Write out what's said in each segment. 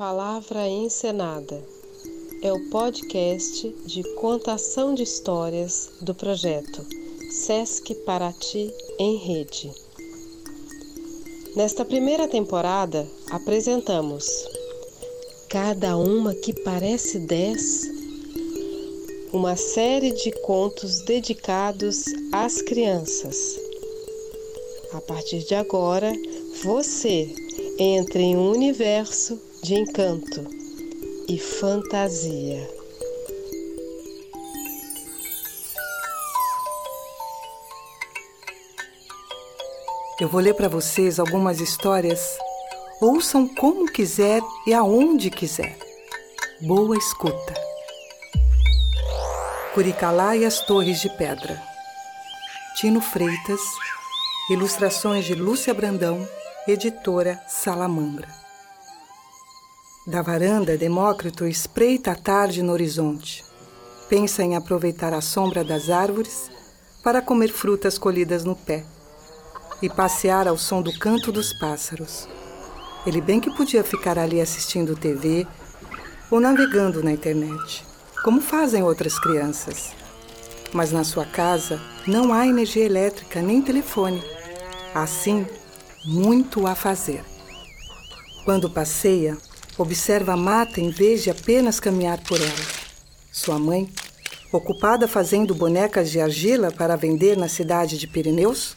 Palavra Encenada é o podcast de contação de histórias do projeto Sesc Paraty em Rede. Nesta primeira temporada, apresentamos Cada uma que parece dez, uma série de contos dedicados às crianças. A partir de agora, você entra em um universo de encanto e fantasia. Eu vou ler para vocês algumas histórias. Ouçam como quiser e aonde quiser. Boa escuta. Curicalá e as Torres de Pedra. Tino Freitas. Ilustrações de Lúcia Brandão, editora Salamandra. Da varanda, Demócrito espreita a tarde no horizonte. Pensa em aproveitar a sombra das árvores para comer frutas colhidas no pé e passear ao som do canto dos pássaros. Ele bem que podia ficar ali assistindo TV ou navegando na internet, como fazem outras crianças. Mas na sua casa não há energia elétrica nem telefone. Assim, muito a fazer. Quando passeia, observa a mata em vez de apenas caminhar por ela. Sua mãe, ocupada fazendo bonecas de argila para vender na cidade de Pirineus,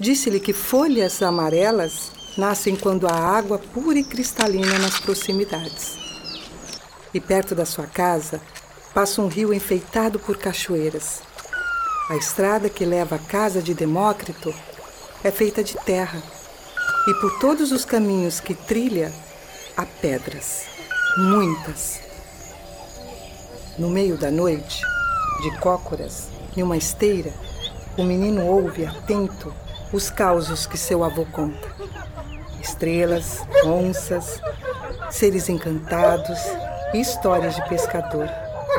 Disse-lhe que folhas amarelas nascem quando há água pura e cristalina nas proximidades. E perto da sua casa passa um rio enfeitado por cachoeiras. A estrada que leva à casa de Demócrito é feita de terra, e por todos os caminhos que trilha há pedras, muitas. No meio da noite, de cócoras, em uma esteira, o menino ouve atento os causos que seu avô conta. Estrelas, onças, seres encantados e histórias de pescador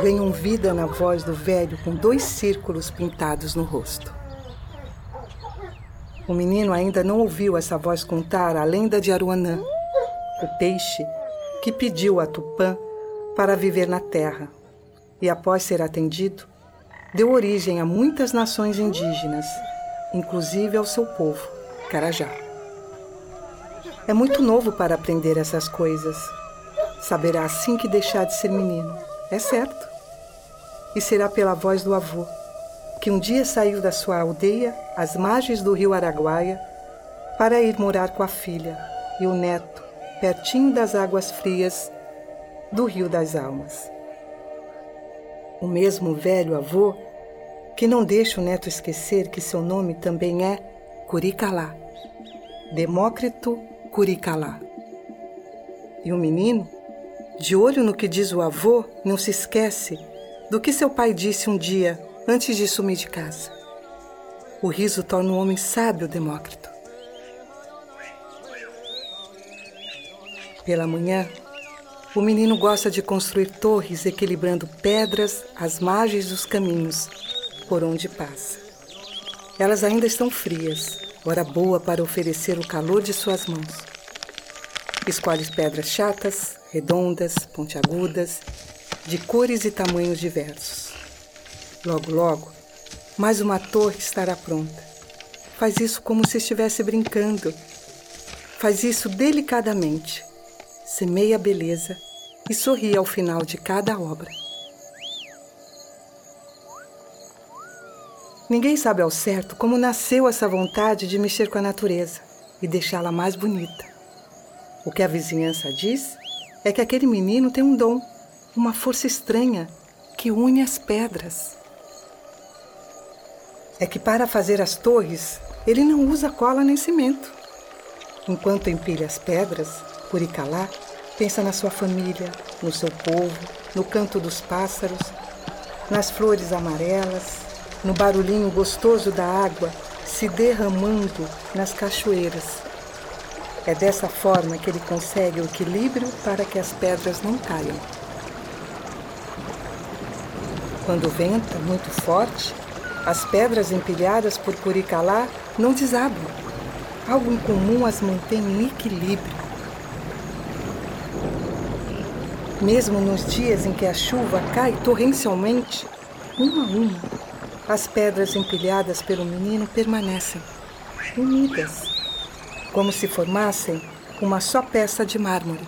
ganham vida na voz do velho com dois círculos pintados no rosto. O menino ainda não ouviu essa voz contar a lenda de Aruanã, o peixe que pediu a Tupã para viver na terra e, após ser atendido, deu origem a muitas nações indígenas inclusive ao seu povo, Carajá. É muito novo para aprender essas coisas. Saberá assim que deixar de ser menino, é certo. E será pela voz do avô, que um dia saiu da sua aldeia às margens do rio Araguaia para ir morar com a filha e o neto, pertinho das águas frias do Rio das Almas. O mesmo velho avô que não deixa o neto esquecer que seu nome também é Curicalá, Demócrito Curicalá. E o menino, de olho no que diz o avô, não se esquece do que seu pai disse um dia antes de sumir de casa. O riso torna o homem sábio, Demócrito. Pela manhã, o menino gosta de construir torres equilibrando pedras às margens dos caminhos por onde passa. Elas ainda estão frias, hora boa para oferecer o calor de suas mãos. Escolhe pedras chatas, redondas, pontiagudas, de cores e tamanhos diversos. Logo, logo, mais uma torre estará pronta. Faz isso como se estivesse brincando. Faz isso delicadamente. Semeia a beleza e sorri ao final de cada obra. Ninguém sabe ao certo como nasceu essa vontade de mexer com a natureza e deixá-la mais bonita. O que a vizinhança diz é que aquele menino tem um dom, uma força estranha que une as pedras. É que para fazer as torres, ele não usa cola nem cimento. Enquanto empilha as pedras, Curicalá pensa na sua família, no seu povo, no canto dos pássaros, nas flores amarelas, no barulhinho gostoso da água se derramando nas cachoeiras. É dessa forma que ele consegue o equilíbrio para que as pedras não caiam. Quando venta muito forte, as pedras empilhadas por Curicalá não desabam. Algo incomum as mantém em equilíbrio. Mesmo nos dias em que a chuva cai torrencialmente, uma a uma, as pedras empilhadas pelo menino permanecem unidas, como se formassem uma só peça de mármore.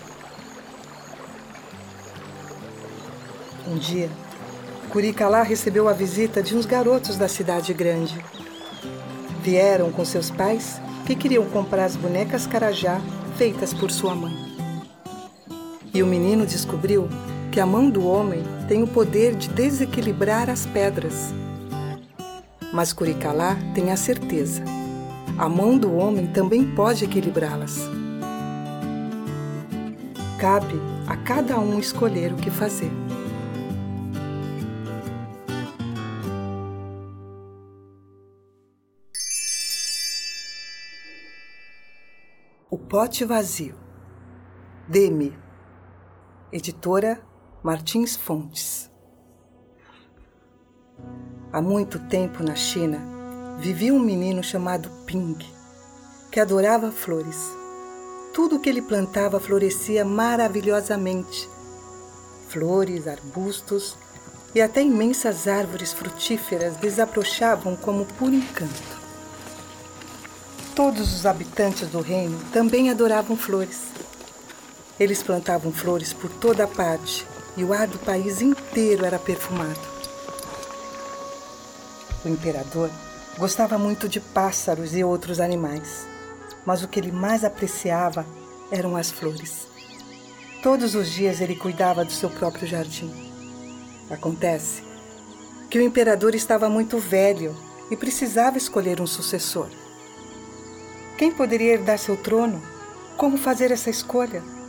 Um dia, Curicalá recebeu a visita de uns garotos da cidade grande. Vieram com seus pais, que queriam comprar as bonecas Carajá feitas por sua mãe. E o menino descobriu que a mão do homem tem o poder de desequilibrar as pedras. Mas Curicalá tem a certeza: a mão do homem também pode equilibrá-las. Cabe a cada um escolher o que fazer. O Pote Vazio. Demi. Editora Martins Fontes. Há muito tempo na China vivia um menino chamado Ping, que adorava flores. Tudo que ele plantava florescia maravilhosamente. Flores, arbustos e até imensas árvores frutíferas desabrochavam como por encanto. Todos os habitantes do reino também adoravam flores. Eles plantavam flores por toda parte e o ar do país inteiro era perfumado. O imperador gostava muito de pássaros e outros animais, mas o que ele mais apreciava eram as flores. Todos os dias ele cuidava do seu próprio jardim. Acontece que o imperador estava muito velho e precisava escolher um sucessor. Quem poderia herdar seu trono? Como fazer essa escolha?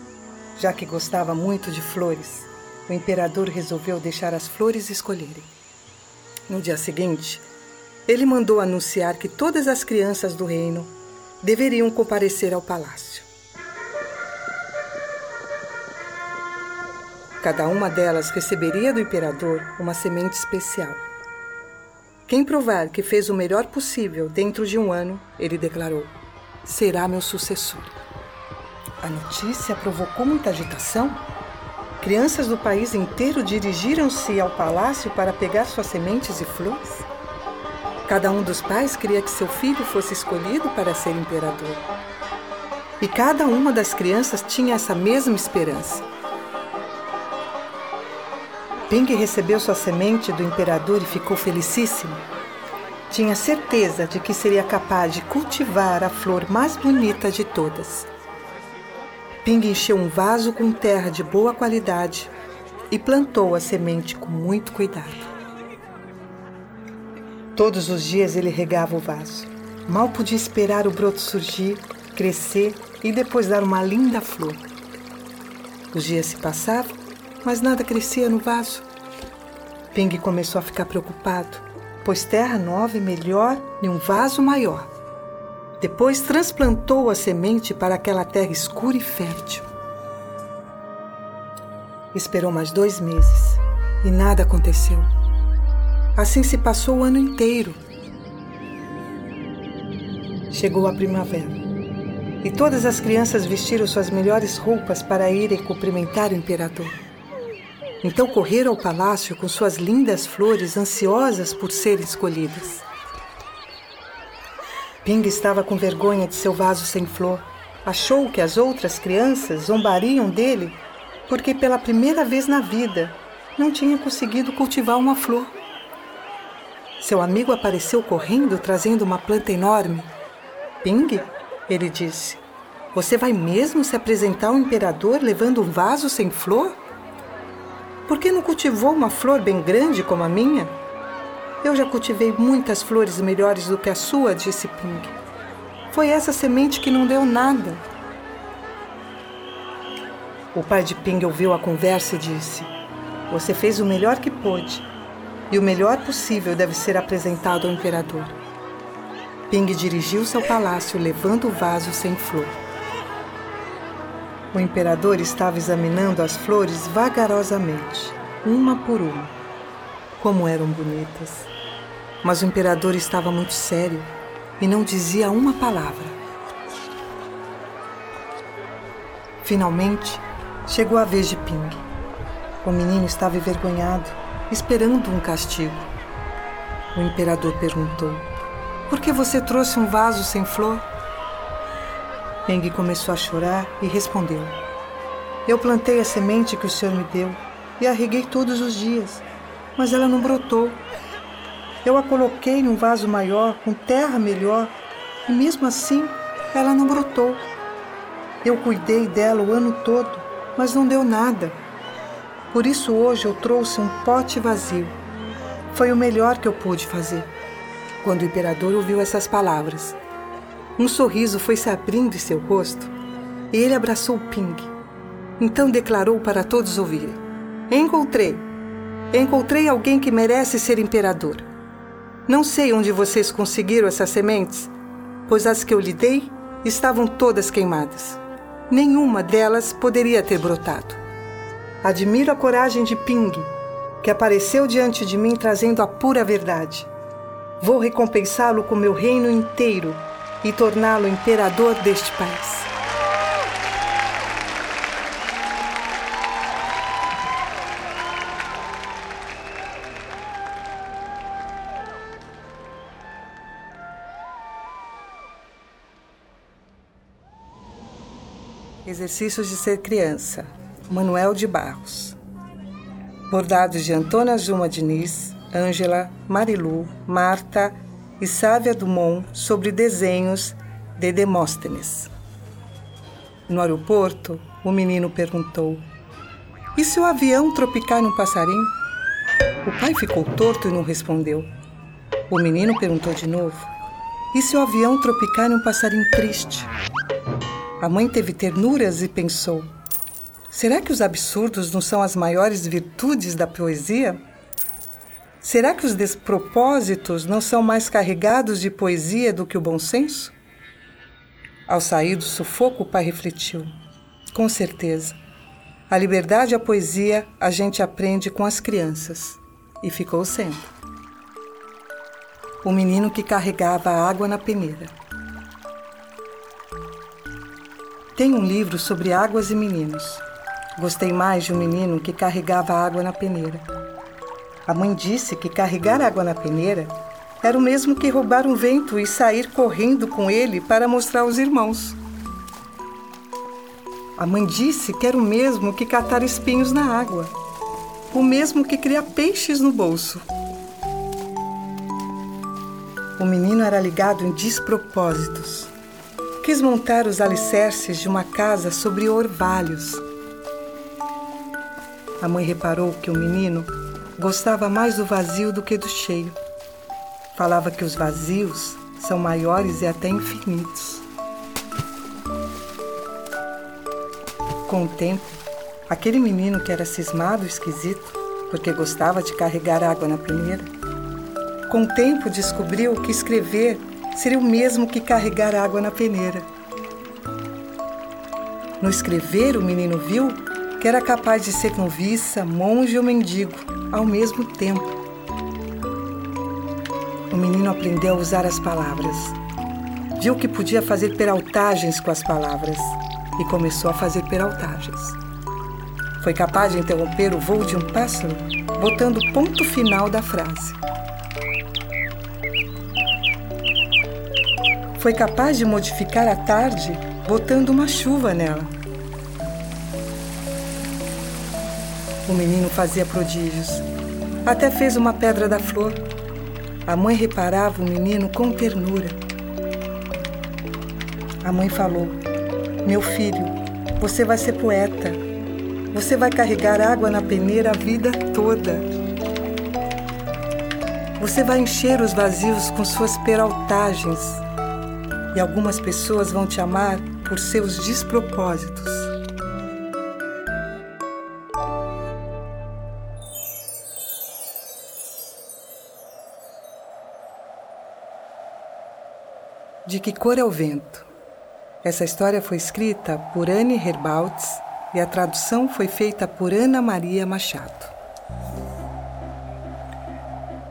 Já que gostava muito de flores, o imperador resolveu deixar as flores escolherem. No dia seguinte, ele mandou anunciar que todas as crianças do reino deveriam comparecer ao palácio. Cada uma delas receberia do imperador uma semente especial. Quem provar que fez o melhor possível dentro de um ano, ele declarou será meu sucessor. A notícia provocou muita agitação. Crianças do país inteiro dirigiram-se ao palácio para pegar suas sementes e flores. Cada um dos pais queria que seu filho fosse escolhido para ser imperador. E cada uma das crianças tinha essa mesma esperança. Ping recebeu sua semente do imperador e ficou felicíssimo. Tinha certeza de que seria capaz de cultivar a flor mais bonita de todas. Ping encheu um vaso com terra de boa qualidade e plantou a semente com muito cuidado. Todos os dias ele regava o vaso. Mal podia esperar o broto surgir, crescer e depois dar uma linda flor. Os dias se passavam, mas nada crescia no vaso. Ping começou a ficar preocupado pois terra nova é melhor em um vaso maior. Depois transplantou a semente para aquela terra escura e fértil. Esperou mais dois meses e nada aconteceu. Assim se passou o ano inteiro. Chegou a primavera e todas as crianças vestiram suas melhores roupas para irem cumprimentar o imperador. Então correram ao palácio com suas lindas flores, ansiosas por serem escolhidas. Ping estava com vergonha de seu vaso sem flor. Achou que as outras crianças zombariam dele porque pela primeira vez na vida não tinha conseguido cultivar uma flor. Seu amigo apareceu correndo trazendo uma planta enorme. Ping, ele disse, você vai mesmo se apresentar ao imperador levando um vaso sem flor? Por que não cultivou uma flor bem grande como a minha? Eu já cultivei muitas flores melhores do que a sua, disse Ping. Foi essa semente que não deu nada. O pai de Ping ouviu a conversa e disse: Você fez o melhor que pôde, e o melhor possível deve ser apresentado ao imperador. Ping dirigiu-se ao palácio levando o vaso sem flor. O imperador estava examinando as flores vagarosamente, uma por uma. Como eram bonitas. Mas o imperador estava muito sério e não dizia uma palavra. Finalmente, chegou a vez de Ping. O menino estava envergonhado, esperando um castigo. O imperador perguntou: Por que você trouxe um vaso sem flor? Peng começou a chorar e respondeu: Eu plantei a semente que o Senhor me deu e a reguei todos os dias, mas ela não brotou. Eu a coloquei em um vaso maior, com terra melhor, e mesmo assim ela não brotou. Eu cuidei dela o ano todo, mas não deu nada. Por isso hoje eu trouxe um pote vazio. Foi o melhor que eu pude fazer. Quando o imperador ouviu essas palavras, um sorriso foi se abrindo em seu rosto e ele abraçou Ping. Então declarou para todos ouvirem: Encontrei! Encontrei alguém que merece ser imperador. Não sei onde vocês conseguiram essas sementes, pois as que eu lhe dei estavam todas queimadas. Nenhuma delas poderia ter brotado. Admiro a coragem de Ping, que apareceu diante de mim trazendo a pura verdade. Vou recompensá-lo com meu reino inteiro e torná-lo imperador deste país. Exercícios de ser criança. Manuel de Barros. Bordados de Antônia Juma Diniz, Ângela, Marilu, Marta e Sávia Dumont sobre desenhos de Demóstenes. No aeroporto, o menino perguntou: E se o avião tropicar num passarinho? O pai ficou torto e não respondeu. O menino perguntou de novo: E se o avião tropicar num passarinho triste? A mãe teve ternuras e pensou: Será que os absurdos não são as maiores virtudes da poesia? Será que os despropósitos não são mais carregados de poesia do que o bom senso? Ao sair do sufoco, o pai refletiu: Com certeza. A liberdade e a poesia a gente aprende com as crianças. E ficou sendo. O menino que carregava a água na peneira. Tem um livro sobre águas e meninos. Gostei mais de um menino que carregava água na peneira. A mãe disse que carregar água na peneira era o mesmo que roubar um vento e sair correndo com ele para mostrar aos irmãos. A mãe disse que era o mesmo que catar espinhos na água, o mesmo que criar peixes no bolso. O menino era ligado em despropósitos. Quis montar os alicerces de uma casa sobre orvalhos a mãe reparou que o menino gostava mais do vazio do que do cheio. Falava que os vazios são maiores e até infinitos. Com o tempo, aquele menino que era cismado e esquisito, porque gostava de carregar água na peneira, com o tempo descobriu que escrever seria o mesmo que carregar água na peneira. No escrever, o menino viu que era capaz de ser noviça, monge ou mendigo ao mesmo tempo. O menino aprendeu a usar as palavras. Viu que podia fazer peraltagens com as palavras e começou a fazer peraltagens. Foi capaz de interromper o voo de um pássaro, botando o ponto final da frase. Foi capaz de modificar a tarde, botando uma chuva nela. O menino fazia prodígios. Até fez uma pedra da flor. A mãe reparava o menino com ternura. A mãe falou: Meu filho, você vai ser poeta. Você vai carregar água na peneira a vida toda. Você vai encher os vazios com suas peraltagens. E algumas pessoas vão te amar por seus despropósitos. De que cor é o vento? Essa história foi escrita por Anne Herbaltz e a tradução foi feita por Ana Maria Machado.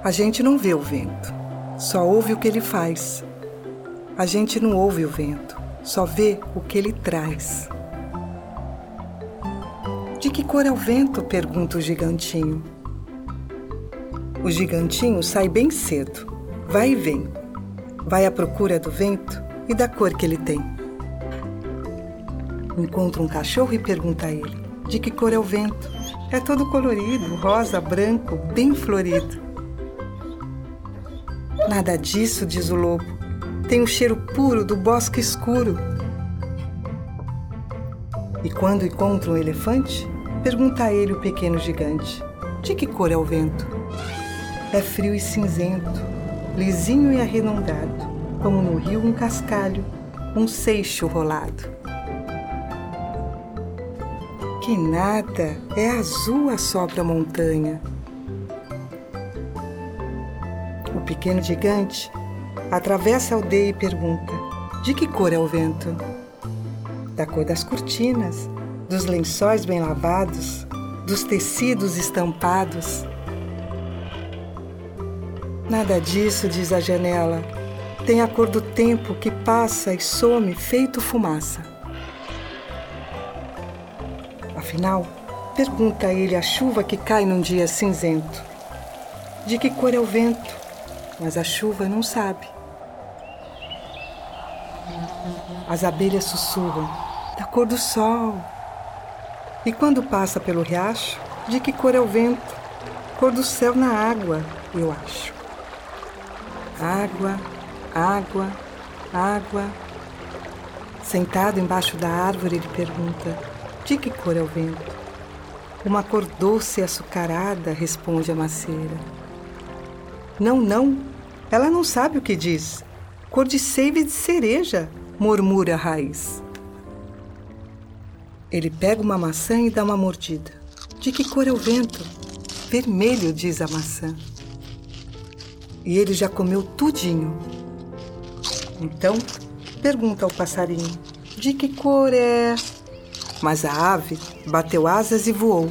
A gente não vê o vento, só ouve o que ele faz. A gente não ouve o vento, só vê o que ele traz. De que cor é o vento? pergunta o gigantinho. O gigantinho sai bem cedo, vai e vem, vai à procura do vento e da cor que ele tem. Encontra um cachorro e pergunta a ele: De que cor é o vento? É todo colorido, rosa, branco, bem florido. Nada disso, diz o lobo. Tem o cheiro puro do bosque escuro. E quando encontra um elefante, pergunta a ele o pequeno gigante: De que cor é o vento? É frio e cinzento, lisinho e arredondado, como no rio um cascalho, um seixo rolado. Que nada, é azul a sopra montanha. O pequeno gigante atravessa a aldeia e pergunta: De que cor é o vento? Da cor das cortinas, dos lençóis bem lavados, dos tecidos estampados. Nada disso, diz a janela. Tem a cor do tempo que passa e some feito fumaça. Afinal, pergunta a ele a chuva que cai num dia cinzento. De que cor é o vento? Mas a chuva não sabe. As abelhas sussurram, da cor do sol. E quando passa pelo riacho, de que cor é o vento? Cor do céu na água, eu acho. Água, água, água. Sentado embaixo da árvore, ele pergunta: De que cor é o vento? Uma cor doce e açucarada, responde a macieira. Não, não, ela não sabe o que diz. Cor de seiva de cereja, murmura a raiz. Ele pega uma maçã e dá uma mordida. De que cor é o vento? Vermelho, diz a maçã. E ele já comeu tudinho. Então, pergunta ao passarinho: De que cor é? Mas a ave bateu asas e voou.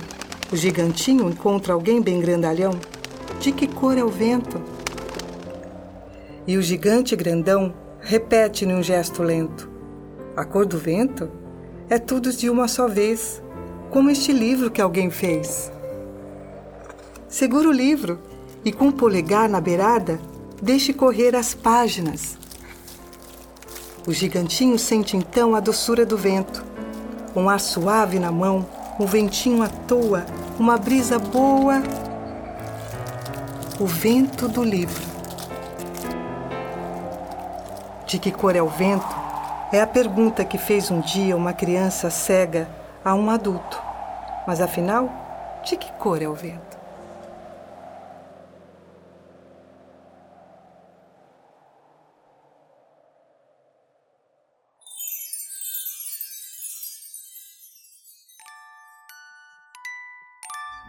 O gigantinho encontra alguém bem grandalhão. De que cor é o vento? E o gigante grandão repete num gesto lento: A cor do vento é tudo de uma só vez, como este livro que alguém fez. Segura o livro e com o polegar na beirada, deixe correr as páginas. O gigantinho sente então a doçura do vento, um ar suave na mão, um ventinho à toa, uma brisa boa. O vento do livro. De que cor é o vento? É a pergunta que fez um dia uma criança cega a um adulto. Mas afinal, de que cor é o vento?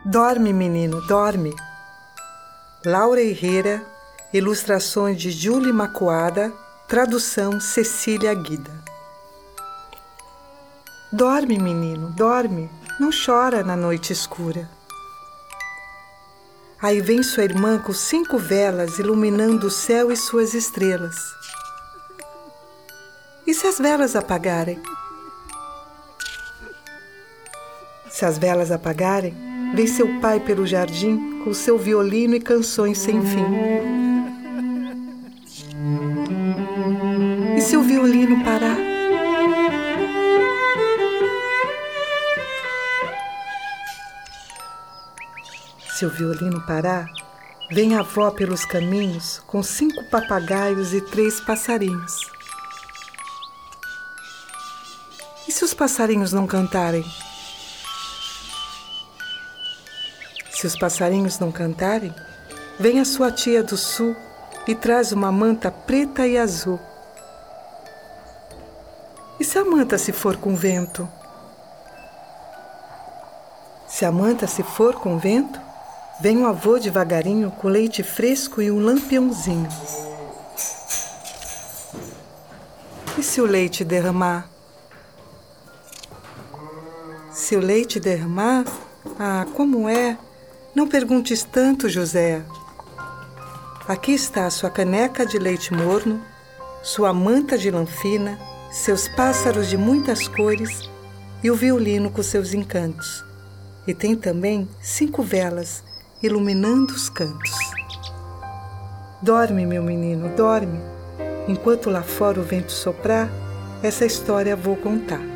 Dorme, menino, dorme. Laura Herrera, ilustrações de Julie Macoada, tradução Cecília Guida. Dorme, menino, dorme, não chora na noite escura. Aí vem sua irmã com cinco velas iluminando o céu e suas estrelas. E se as velas apagarem? Se as velas apagarem, Vem seu pai pelo jardim com seu violino e canções sem fim. Se o violino parar? Se o violino parar, vem a avó pelos caminhos com cinco papagaios e três passarinhos. E se os passarinhos não cantarem? Se os passarinhos não cantarem, vem a sua tia do sul e traz uma manta preta e azul. E se a manta se for com vento? Se a manta se for com vento, vem o avô devagarinho com leite fresco e um lampiãozinho. E se o leite derramar? Se o leite derramar, ah, como é? Não perguntes tanto, José. Aqui está sua caneca de leite morno, sua manta de lanfina, seus pássaros de muitas cores e o violino com seus encantos. E tem também cinco velas iluminando os cantos. Dorme, meu menino, dorme. Enquanto lá fora o vento soprar, essa história vou contar.